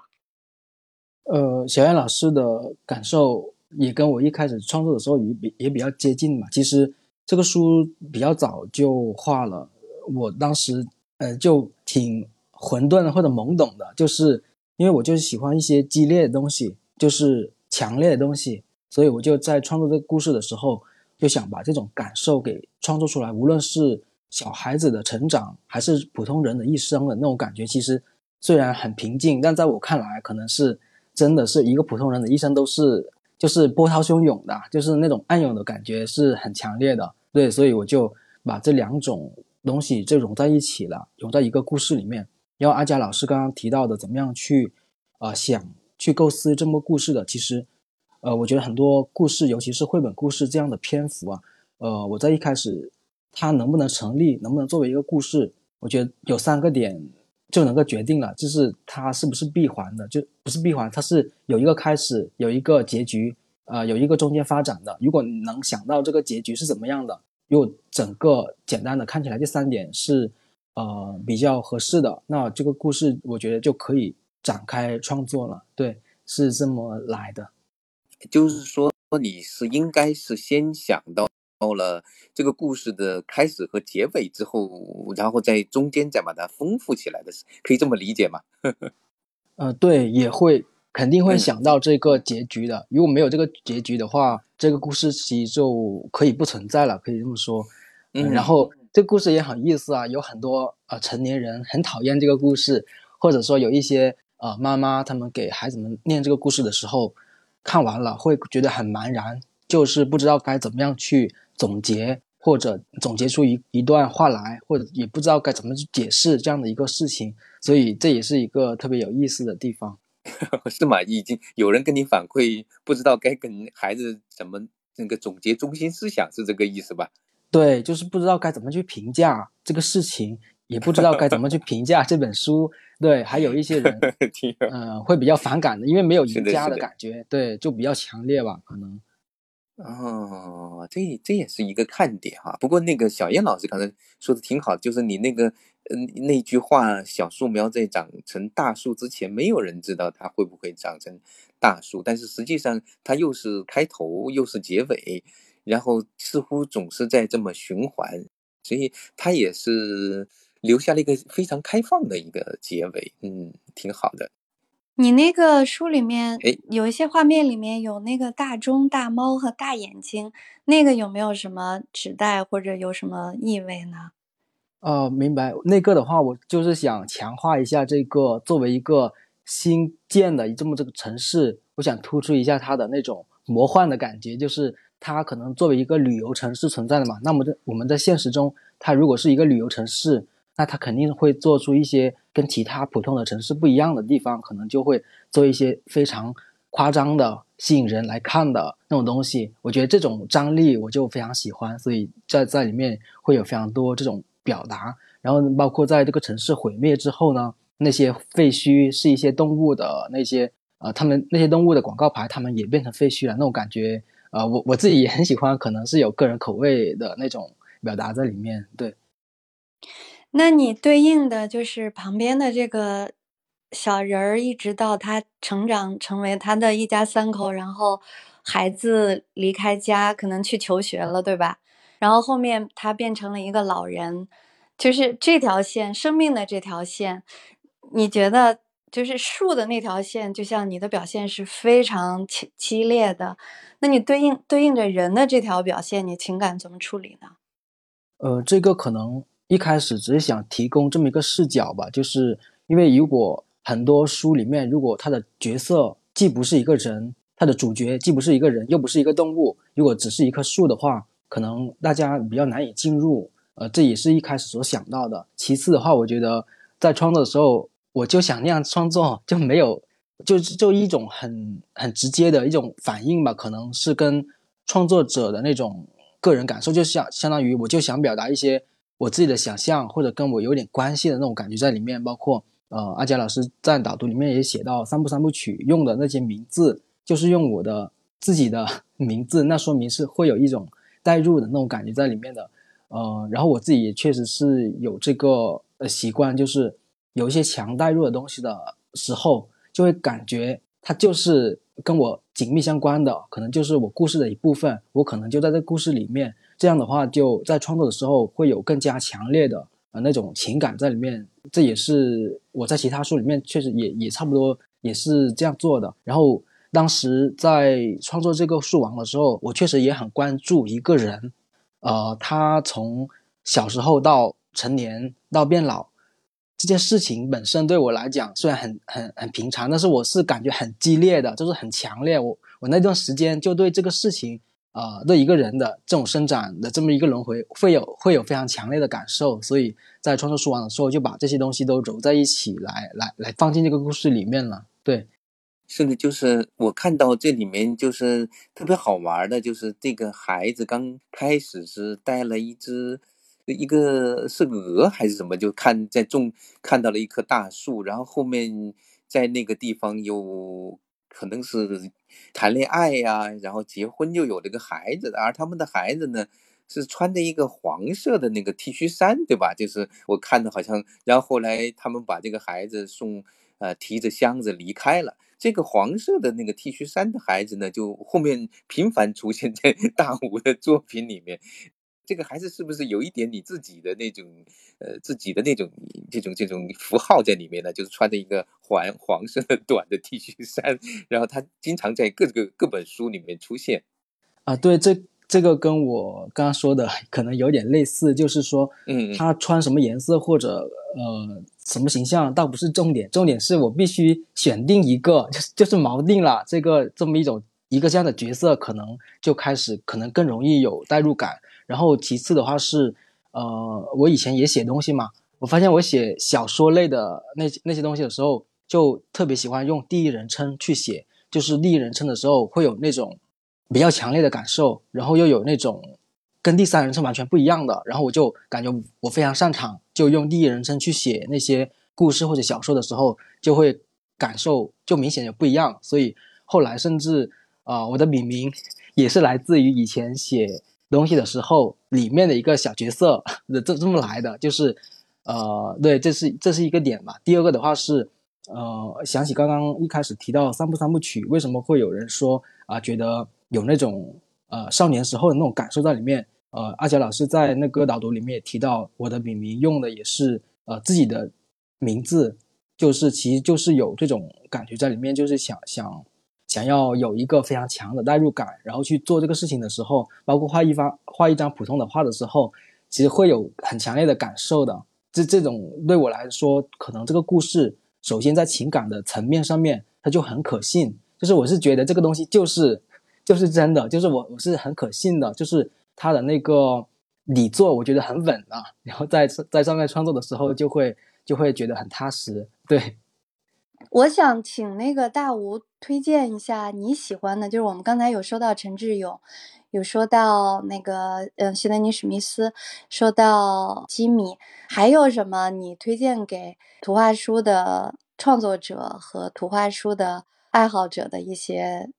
呃，小燕老师的感受也跟我一开始创作的时候也比也比较接近嘛，其实。这个书比较早就画了，我当时呃就挺混沌或者懵懂的，就是因为我就是喜欢一些激烈的东西，就是强烈的东西，所以我就在创作这个故事的时候，就想把这种感受给创作出来，无论是小孩子的成长，还是普通人的一生的那种感觉，其实虽然很平静，但在我看来，可能是真的是一个普通人的一生都是。就是波涛汹涌的，就是那种暗涌的感觉是很强烈的，对，所以我就把这两种东西就融在一起了，融在一个故事里面。然后阿佳老师刚刚提到的，怎么样去，呃，想去构思这么故事的，其实，呃，我觉得很多故事，尤其是绘本故事这样的篇幅啊，呃，我在一开始它能不能成立，能不能作为一个故事，我觉得有三个点。就能够决定了，就是它是不是闭环的，就不是闭环，它是有一个开始，有一个结局，呃，有一个中间发展的。如果你能想到这个结局是怎么样的，如果整个简单的看起来这三点是，呃，比较合适的，那这个故事我觉得就可以展开创作了。对，是这么来的。就是说，你是应该是先想到。到了这个故事的开始和结尾之后，然后在中间再把它丰富起来的，可以这么理解吗？呃，对，也会肯定会想到这个结局的。如果没有这个结局的话，这个故事其实就可以不存在了，可以这么说。嗯，然后这个故事也很意思啊，有很多呃成年人很讨厌这个故事，或者说有一些呃妈妈他们给孩子们念这个故事的时候，看完了会觉得很茫然，就是不知道该怎么样去。总结或者总结出一一段话来，或者也不知道该怎么去解释这样的一个事情，所以这也是一个特别有意思的地方，是吗？已经有人跟你反馈，不知道该跟孩子怎么那个总结中心思想，是这个意思吧？对，就是不知道该怎么去评价这个事情，也不知道该怎么去评价这本书。对，还有一些人，嗯，会比较反感的，因为没有赢家的感觉，对，就比较强烈吧，可能。哦，这这也是一个看点哈。不过那个小燕老师刚才说的挺好，就是你那个嗯那句话，小树苗在长成大树之前，没有人知道它会不会长成大树。但是实际上，它又是开头又是结尾，然后似乎总是在这么循环，所以它也是留下了一个非常开放的一个结尾。嗯，挺好的。你那个书里面，有一些画面里面有那个大钟、大猫和大眼睛，那个有没有什么指代或者有什么意味呢？哦，明白。那个的话，我就是想强化一下这个作为一个新建的这么这个城市，我想突出一下它的那种魔幻的感觉，就是它可能作为一个旅游城市存在的嘛。那么在我们在现实中，它如果是一个旅游城市。那它肯定会做出一些跟其他普通的城市不一样的地方，可能就会做一些非常夸张的、吸引人来看的那种东西。我觉得这种张力我就非常喜欢，所以在在里面会有非常多这种表达。然后包括在这个城市毁灭之后呢，那些废墟是一些动物的那些呃，他们那些动物的广告牌，他们也变成废墟了，那种感觉呃，我我自己也很喜欢，可能是有个人口味的那种表达在里面，对。那你对应的就是旁边的这个小人儿，一直到他成长成为他的一家三口，然后孩子离开家，可能去求学了，对吧？然后后面他变成了一个老人，就是这条线，生命的这条线，你觉得就是树的那条线，就像你的表现是非常激激烈的，那你对应对应着人的这条表现，你情感怎么处理呢？呃，这个可能。一开始只是想提供这么一个视角吧，就是因为如果很多书里面，如果他的角色既不是一个人，他的主角既不是一个人，又不是一个动物，如果只是一棵树的话，可能大家比较难以进入。呃，这也是一开始所想到的。其次的话，我觉得在创作的时候，我就想那样创作，就没有，就就一种很很直接的一种反应吧，可能是跟创作者的那种个人感受，就像相当于我就想表达一些。我自己的想象或者跟我有点关系的那种感觉在里面，包括呃，阿佳老师在导读里面也写到三部三部曲用的那些名字，就是用我的自己的 名字，那说明是会有一种代入的那种感觉在里面的。呃，然后我自己也确实是有这个呃习惯，就是有一些强代入的东西的时候，就会感觉它就是跟我紧密相关的，可能就是我故事的一部分，我可能就在这故事里面。这样的话就在创作的时候会有更加强烈的呃那种情感在里面。这也是我在其他书里面确实也也差不多也是这样做的。然后当时在创作这个树王的时候，我确实也很关注一个人，呃，他从小时候到成年到变老。这件事情本身对我来讲虽然很很很平常，但是我是感觉很激烈的，就是很强烈。我我那段时间就对这个事情，呃，对一个人的这种生长的这么一个轮回，会有会有非常强烈的感受。所以在创作书王的时候，就把这些东西都揉在一起来来来放进这个故事里面了。对，是的，就是我看到这里面就是特别好玩的，就是这个孩子刚开始是带了一只。一个是鹅还是什么？就看在种看到了一棵大树，然后后面在那个地方有可能是谈恋爱呀，然后结婚就有了个孩子，而他们的孩子呢是穿着一个黄色的那个 T 恤衫，对吧？就是我看着好像，然后后来他们把这个孩子送呃提着箱子离开了。这个黄色的那个 T 恤衫的孩子呢，就后面频繁出现在 大吴的作品里面。这个还是是不是有一点你自己的那种，呃，自己的那种这种这种符号在里面呢？就是穿着一个黄黄色的 短的 T 恤衫，然后他经常在各个各本书里面出现。啊，对，这这个跟我刚刚说的 可能有点类似，就是说，嗯，他穿什么颜色或者呃什么形象倒不是重点，重点是我必须选定一个，就是就是锚定了这个这么一种一个这样的角色，可能就开始可能更容易有代入感。然后其次的话是，呃，我以前也写东西嘛，我发现我写小说类的那那些东西的时候，就特别喜欢用第一人称去写，就是第一人称的时候会有那种比较强烈的感受，然后又有那种跟第三人称完全不一样的，然后我就感觉我非常擅长，就用第一人称去写那些故事或者小说的时候，就会感受就明显有不一样，所以后来甚至啊，我的笔名也是来自于以前写。东西的时候，里面的一个小角色这这么来的，就是，呃，对，这是这是一个点吧。第二个的话是，呃，想起刚刚一开始提到三部三部曲，为什么会有人说啊，觉得有那种呃少年时候的那种感受在里面？呃，阿杰老师在那个导读里面也提到，我的笔名用的也是呃自己的名字，就是其实就是有这种感觉在里面，就是想想。想要有一个非常强的代入感，然后去做这个事情的时候，包括画一方画一张普通的画的时候，其实会有很强烈的感受的。这这种对我来说，可能这个故事首先在情感的层面上面，它就很可信。就是我是觉得这个东西就是就是真的，就是我我是很可信的，就是它的那个底座，我觉得很稳啊。然后在在上面创作的时候，就会就会觉得很踏实。对。我想请那个大吴推荐一下你喜欢的，就是我们刚才有说到陈志勇，有说到那个嗯希德尼史密斯，说到吉米，还有什么你推荐给图画书的创作者和图画书的爱好者的一些？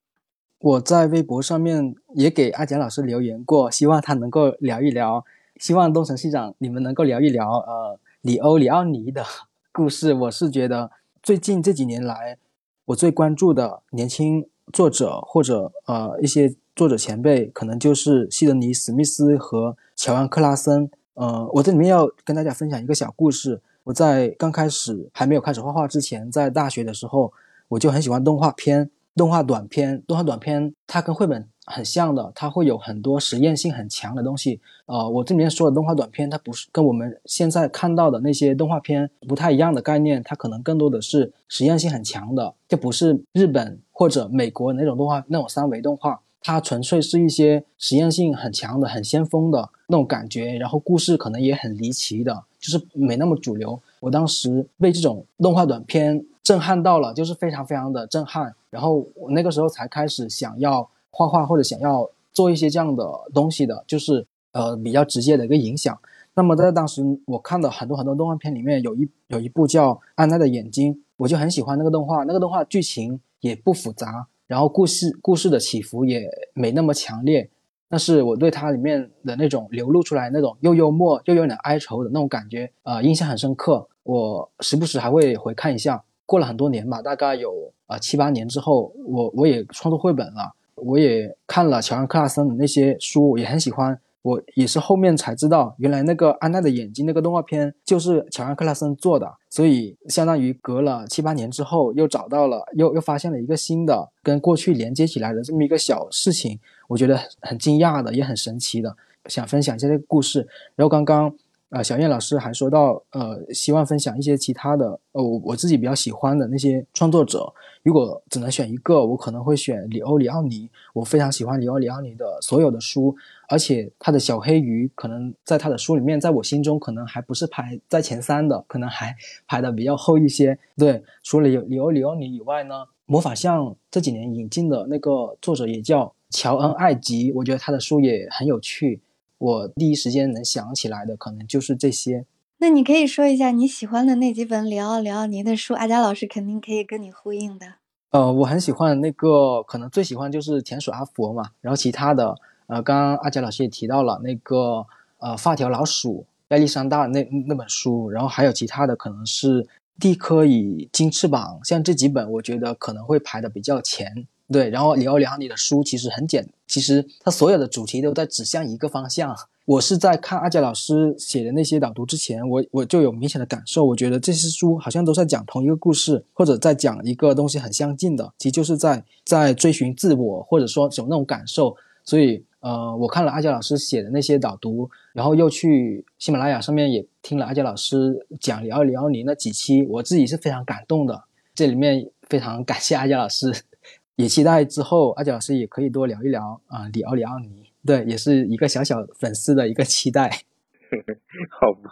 我在微博上面也给阿简老师留言过，希望他能够聊一聊，希望东城西长你们能够聊一聊呃里欧里奥尼的故事，我是觉得。最近这几年来，我最关注的年轻作者或者呃一些作者前辈，可能就是希德尼·史密斯和乔安·克拉森。呃，我这里面要跟大家分享一个小故事。我在刚开始还没有开始画画之前，在大学的时候，我就很喜欢动画片、动画短片。动画短片它跟绘本。很像的，它会有很多实验性很强的东西。呃，我这里面说的动画短片，它不是跟我们现在看到的那些动画片不太一样的概念，它可能更多的是实验性很强的，就不是日本或者美国那种动画那种三维动画，它纯粹是一些实验性很强的、很先锋的那种感觉，然后故事可能也很离奇的，就是没那么主流。我当时被这种动画短片震撼到了，就是非常非常的震撼，然后我那个时候才开始想要。画画或者想要做一些这样的东西的，就是呃比较直接的一个影响。那么在当时我看的很多很多动画片里面，有一有一部叫《安奈的眼睛》，我就很喜欢那个动画。那个动画剧情也不复杂，然后故事故事的起伏也没那么强烈，但是我对它里面的那种流露出来那种又幽默又有点哀愁的那种感觉，呃，印象很深刻。我时不时还会回看一下。过了很多年吧，大概有呃七八年之后，我我也创作绘本了。我也看了乔安·克拉森的那些书，也很喜欢我也是后面才知道，原来那个安娜的眼睛那个动画片就是乔安克拉森做的，所以相当于隔了七八年之后，又找到了，又又发现了一个新的跟过去连接起来的这么一个小事情，我觉得很惊讶的，也很神奇的，想分享一下这个故事。然后刚刚。啊，小燕老师还说到，呃，希望分享一些其他的，呃，我我自己比较喜欢的那些创作者。如果只能选一个，我可能会选里欧里奥尼。我非常喜欢里欧里奥尼的所有的书，而且他的小黑鱼可能在他的书里面，在我心中可能还不是排在前三的，可能还 排的比较后一些。对，除了有里欧里奥尼以外呢，魔法像这几年引进的那个作者也叫乔恩艾吉，我觉得他的书也很有趣。我第一时间能想起来的可能就是这些。那你可以说一下你喜欢的那几本里奥里奥尼的书，阿佳老师肯定可以跟你呼应的。呃，我很喜欢那个，可能最喜欢就是田鼠阿佛嘛。然后其他的，呃，刚刚阿佳老师也提到了那个，呃，发条老鼠亚历山大那那本书。然后还有其他的，可能是地科与金翅膀，像这几本，我觉得可能会排的比较前。对，然后里奥里奥尼的书其实很简，其实他所有的主题都在指向一个方向。我是在看阿佳老师写的那些导读之前，我我就有明显的感受，我觉得这些书好像都在讲同一个故事，或者在讲一个东西很相近的，其实就是在在追寻自我，或者说有那种感受。所以，呃，我看了阿佳老师写的那些导读，然后又去喜马拉雅上面也听了阿佳老师讲里奥里奥尼那几期，我自己是非常感动的。这里面非常感谢阿佳老师。也期待之后阿杰老师也可以多聊一聊啊，里奥里奥尼，对，也是一个小小粉丝的一个期待。好吧，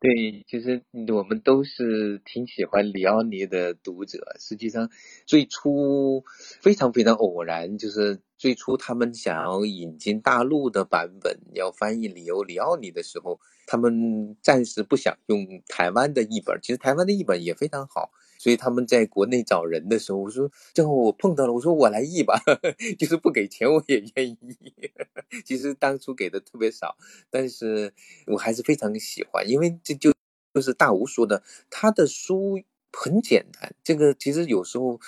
对，其实我们都是挺喜欢里奥尼的读者。实际上，最初非常非常偶然，就是最初他们想要引进大陆的版本，要翻译里欧里奥尼的时候，他们暂时不想用台湾的译本。其实台湾的译本也非常好。所以他们在国内找人的时候，我说正好我碰到了，我说我来译吧，就是不给钱我也愿意。其实当初给的特别少，但是我还是非常喜欢，因为这就就是大吴说的，他的书很简单。这个其实有时候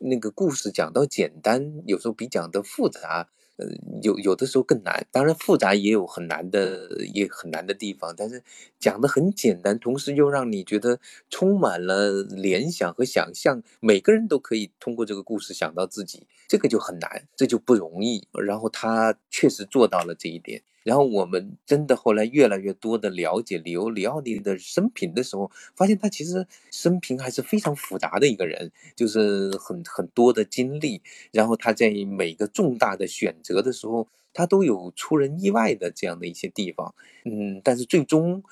那个故事讲到简单，有时候比讲的复杂。有有的时候更难，当然复杂也有很难的，也很难的地方。但是讲的很简单，同时又让你觉得充满了联想和想象，每个人都可以通过这个故事想到自己，这个就很难，这就不容易。然后他确实做到了这一点。然后我们真的后来越来越多的了解里欧里奥尼的生平的时候，发现他其实生平还是非常复杂的一个人，就是很很多的经历。然后他在每个重大的选择的时候，他都有出人意外的这样的一些地方。嗯，但是最终。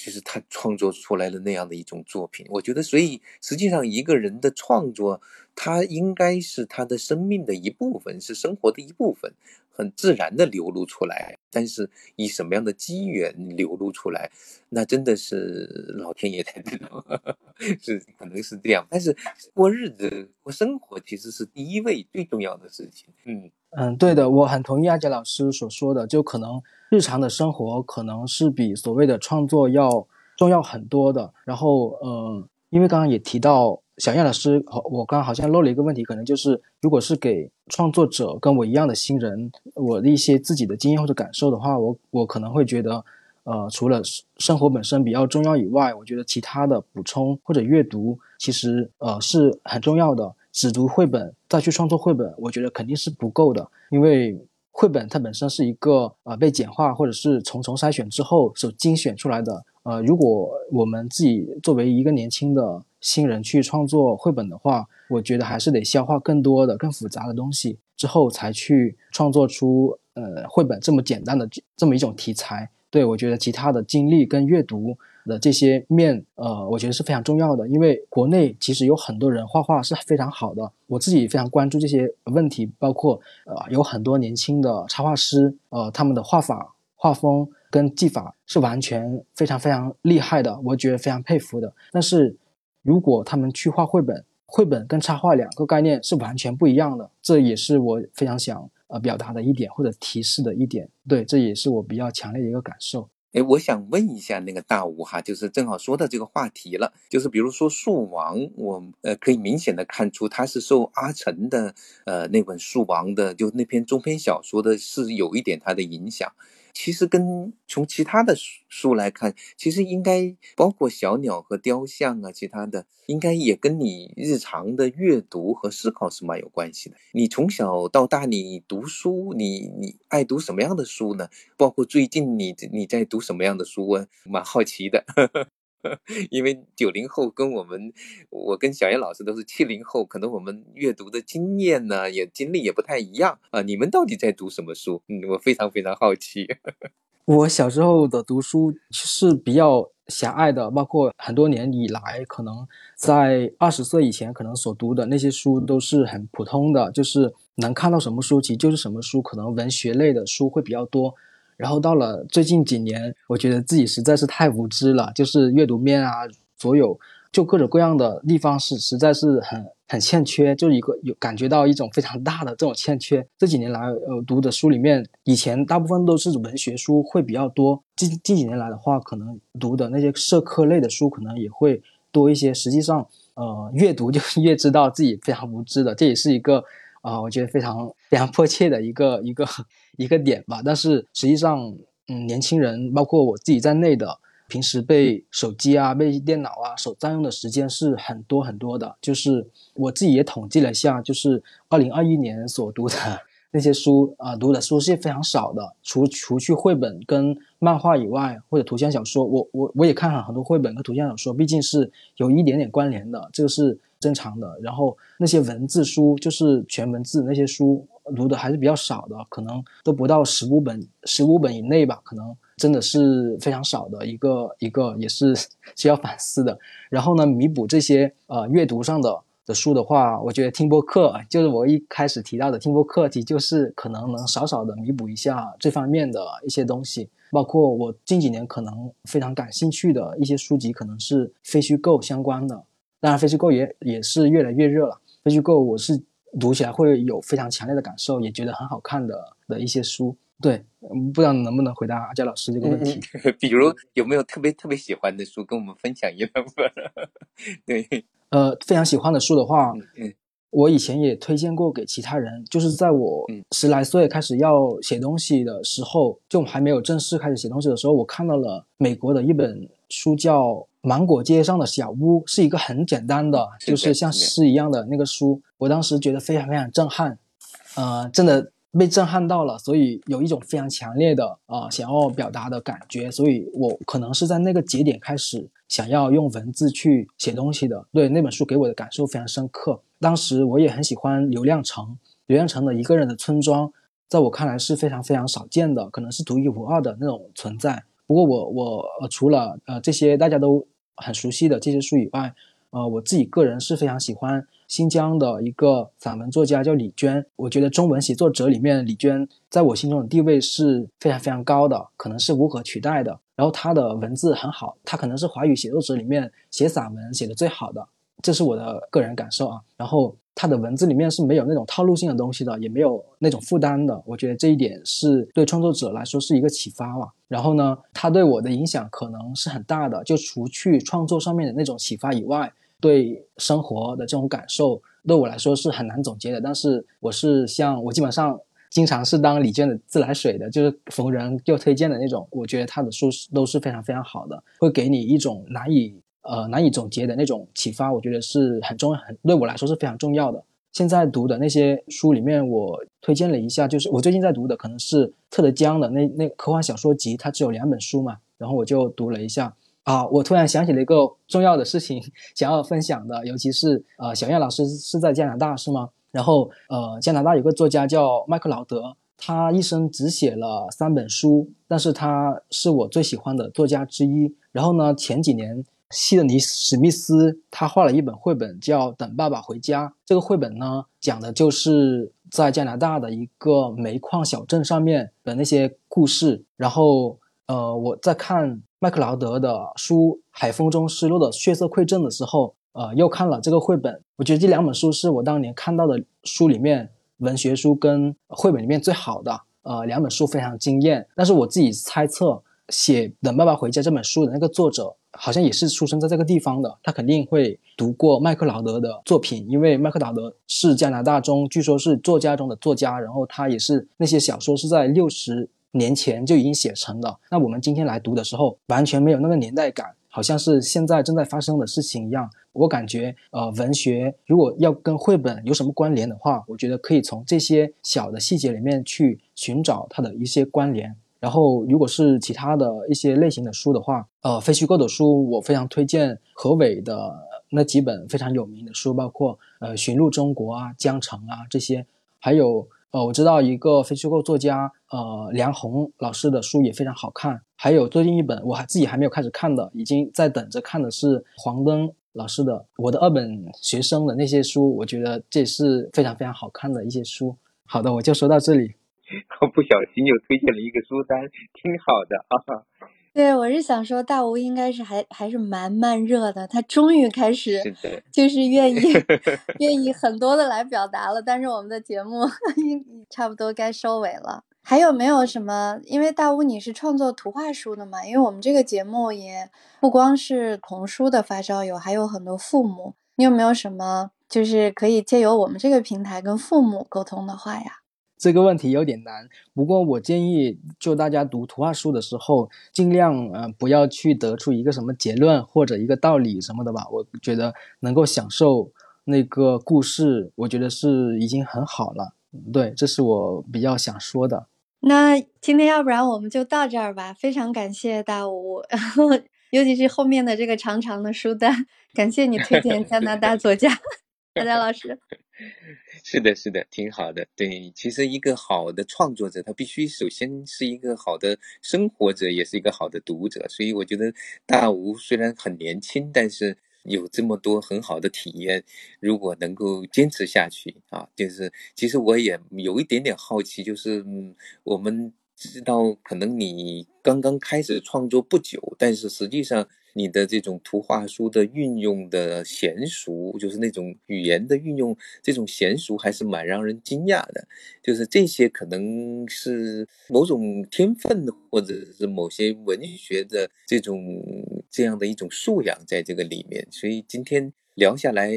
就是他创作出来的那样的一种作品，我觉得，所以实际上一个人的创作，他应该是他的生命的一部分，是生活的一部分，很自然的流露出来。但是以什么样的机缘流露出来，那真的是老天爷才知道，是可能是这样。但是过日子、过生活其实是第一位最重要的事情。嗯嗯，对的，我很同意阿杰老师所说的，就可能。日常的生活可能是比所谓的创作要重要很多的。然后，呃，因为刚刚也提到小燕老师，好我刚刚好像漏了一个问题，可能就是如果是给创作者跟我一样的新人，我的一些自己的经验或者感受的话，我我可能会觉得，呃，除了生活本身比较重要以外，我觉得其他的补充或者阅读其实呃是很重要的。只读绘本再去创作绘本，我觉得肯定是不够的，因为。绘本它本身是一个呃被简化或者是重重筛选之后所精选出来的。呃，如果我们自己作为一个年轻的新人去创作绘本的话，我觉得还是得消化更多的、更复杂的东西之后才去创作出呃绘本这么简单的这么一种题材。对我觉得其他的经历跟阅读。的这些面，呃，我觉得是非常重要的，因为国内其实有很多人画画是非常好的，我自己非常关注这些问题，包括呃，有很多年轻的插画师，呃，他们的画法、画风跟技法是完全非常非常厉害的，我觉得非常佩服的。但是如果他们去画绘本，绘本跟插画两个概念是完全不一样的，这也是我非常想呃表达的一点或者提示的一点，对，这也是我比较强烈的一个感受。哎，我想问一下那个大吴哈，就是正好说到这个话题了，就是比如说《树王》，我呃可以明显的看出他是受阿成的呃那本《树王》的，就那篇中篇小说的是有一点他的影响。其实跟从其他的书来看，其实应该包括小鸟和雕像啊，其他的应该也跟你日常的阅读和思考是蛮有关系的。你从小到大，你读书，你你爱读什么样的书呢？包括最近你你在读什么样的书啊？蛮好奇的。因为九零后跟我们，我跟小燕老师都是七零后，可能我们阅读的经验呢，也经历也不太一样啊。你们到底在读什么书？嗯，我非常非常好奇。我小时候的读书是比较狭隘的，包括很多年以来，可能在二十岁以前，可能所读的那些书都是很普通的，就是能看到什么书籍就是什么书，可能文学类的书会比较多。然后到了最近几年，我觉得自己实在是太无知了，就是阅读面啊，所有就各种各样的地方是实在是很很欠缺，就一个有感觉到一种非常大的这种欠缺。这几年来，呃，读的书里面，以前大部分都是文学书会比较多，近近几年来的话，可能读的那些社科类的书可能也会多一些。实际上，呃，越读 就越知道自己非常无知的，这也是一个。啊，我觉得非常非常迫切的一个一个一个点吧。但是实际上，嗯，年轻人包括我自己在内的，平时被手机啊、被电脑啊所占用的时间是很多很多的。就是我自己也统计了一下，就是二零二一年所读的。那些书啊，读的书是非常少的，除除去绘本跟漫画以外，或者图像小说，我我我也看了很多绘本和图像小说，毕竟是有一点点关联的，这个是正常的。然后那些文字书，就是全文字那些书，读的还是比较少的，可能都不到十五本，十五本以内吧，可能真的是非常少的一个一个，也是 需要反思的。然后呢，弥补这些呃阅读上的。的书的话，我觉得听播客就是我一开始提到的听播课题，就是可能能少少的弥补一下这方面的一些东西。包括我近几年可能非常感兴趣的一些书籍，可能是非虚构相关的。当然，非虚构也也是越来越热了。非虚构我是读起来会有非常强烈的感受，也觉得很好看的的一些书。对，不知道能不能回答阿佳老师这个问题。比如有没有特别特别喜欢的书，跟我们分享一本？对。呃，非常喜欢的书的话，嗯我以前也推荐过给其他人。就是在我十来岁开始要写东西的时候，就还没有正式开始写东西的时候，我看到了美国的一本书，叫《芒果街上的小屋》，是一个很简单的，就是像诗一样的那个书。我当时觉得非常非常震撼，呃，真的。被震撼到了，所以有一种非常强烈的啊想要表达的感觉，所以我可能是在那个节点开始想要用文字去写东西的。对那本书给我的感受非常深刻。当时我也很喜欢刘亮程，刘亮程的一个人的村庄，在我看来是非常非常少见的，可能是独一无二的那种存在。不过我我呃除了呃这些大家都很熟悉的这些书以外，呃我自己个人是非常喜欢。新疆的一个散文作家叫李娟，我觉得中文写作者里面李娟在我心中的地位是非常非常高的，可能是无可取代的。然后她的文字很好，她可能是华语写作者里面写散文写的最好的，这是我的个人感受啊。然后他的文字里面是没有那种套路性的东西的，也没有那种负担的，我觉得这一点是对创作者来说是一个启发吧。然后呢，他对我的影响可能是很大的，就除去创作上面的那种启发以外。对生活的这种感受，对我来说是很难总结的。但是我是像我基本上经常是当李娟的自来水的，就是逢人就推荐的那种。我觉得他的书都是非常非常好的，会给你一种难以呃难以总结的那种启发。我觉得是很重要，很对我来说是非常重要的。现在读的那些书里面，我推荐了一下，就是我最近在读的可能是特德·江的那那科幻小说集，它只有两本书嘛，然后我就读了一下。啊，我突然想起了一个重要的事情，想要分享的，尤其是呃，小燕老师是在加拿大是吗？然后呃，加拿大有个作家叫麦克劳德，他一生只写了三本书，但是他是我最喜欢的作家之一。然后呢，前几年希德尼史密斯他画了一本绘本叫《等爸爸回家》，这个绘本呢讲的就是在加拿大的一个煤矿小镇上面的那些故事。然后呃，我在看。麦克劳德的书《海风中失落的血色馈赠》的时候，呃，又看了这个绘本。我觉得这两本书是我当年看到的书里面文学书跟绘本里面最好的。呃，两本书非常惊艳。但是我自己猜测，写《等爸爸回家》这本书的那个作者，好像也是出生在这个地方的。他肯定会读过麦克劳德的作品，因为麦克劳德是加拿大中据说是作家中的作家。然后他也是那些小说是在六十。年前就已经写成的。那我们今天来读的时候，完全没有那个年代感，好像是现在正在发生的事情一样。我感觉，呃，文学如果要跟绘本有什么关联的话，我觉得可以从这些小的细节里面去寻找它的一些关联。然后，如果是其他的一些类型的书的话，呃，非虚构的书，我非常推荐何伟的那几本非常有名的书，包括呃《寻路中国》啊、《江城》啊这些，还有呃，我知道一个非虚构作家，呃，梁红老师的书也非常好看。还有最近一本我还自己还没有开始看的，已经在等着看的是黄登。老师的我的二本学生的那些书，我觉得这也是非常非常好看的一些书。好的，我就说到这里。我不小心又推荐了一个书单，挺好的啊。对，我是想说，大吴应该是还还是蛮慢热的，他终于开始就是愿意 愿意很多的来表达了。但是我们的节目 差不多该收尾了。还有没有什么？因为大吴你是创作图画书的嘛？因为我们这个节目也不光是童书的发烧友，还有很多父母。你有没有什么就是可以借由我们这个平台跟父母沟通的话呀？这个问题有点难，不过我建议就大家读图画书的时候，尽量呃不要去得出一个什么结论或者一个道理什么的吧。我觉得能够享受那个故事，我觉得是已经很好了。对，这是我比较想说的。那今天要不然我们就到这儿吧。非常感谢大吴，然后尤其是后面的这个长长的书单，感谢你推荐加拿大作家，大家老师。是的，是的，挺好的。对，其实一个好的创作者，他必须首先是一个好的生活者，也是一个好的读者。所以我觉得大吴虽然很年轻，但是。有这么多很好的体验，如果能够坚持下去啊，就是其实我也有一点点好奇，就是嗯，我们知道可能你刚刚开始创作不久，但是实际上。你的这种图画书的运用的娴熟，就是那种语言的运用，这种娴熟还是蛮让人惊讶的。就是这些可能是某种天分，或者是某些文学的这种这样的一种素养在这个里面。所以今天聊下来，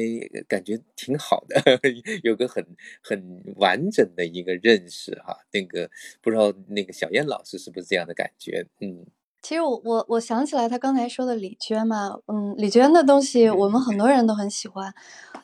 感觉挺好的，有个很很完整的一个认识哈。那个不知道那个小燕老师是不是这样的感觉？嗯。其实我我我想起来他刚才说的李娟嘛，嗯，李娟的东西我们很多人都很喜欢。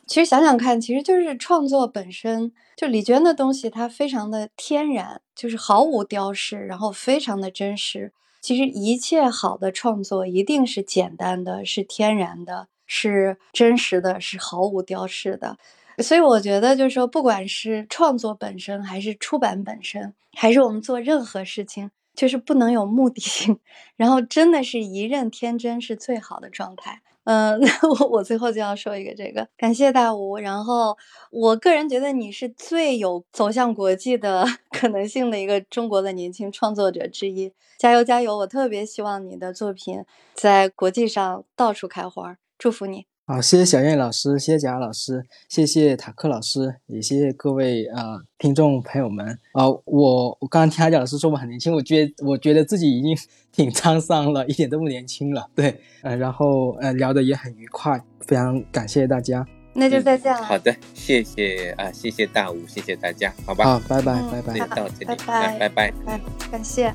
其实想想看，其实就是创作本身就李娟的东西，它非常的天然，就是毫无雕饰，然后非常的真实。其实一切好的创作一定是简单的，是天然的，是真实的，是毫无雕饰的。所以我觉得就是说，不管是创作本身，还是出版本身，还是我们做任何事情。就是不能有目的性，然后真的是一任天真是最好的状态。嗯，那我我最后就要说一个这个，感谢大吴。然后我个人觉得你是最有走向国际的 可能性的一个中国的年轻创作者之一，加油加油！我特别希望你的作品在国际上到处开花，祝福你。好，谢谢小燕老师，谢谢贾老师，谢谢塔克老师，也谢谢各位啊听众朋友们啊！我我刚刚听贾老师说我很年轻，我觉我觉得自己已经 挺沧桑了，一点都不年轻了。对，呃，然后呃聊的也很愉快，非常感谢大家。那就再见了。好的，谢谢啊，谢谢大吴，谢谢大家，好吧。好，拜拜，拜拜。到这里，拜拜，拜拜，拜，感谢。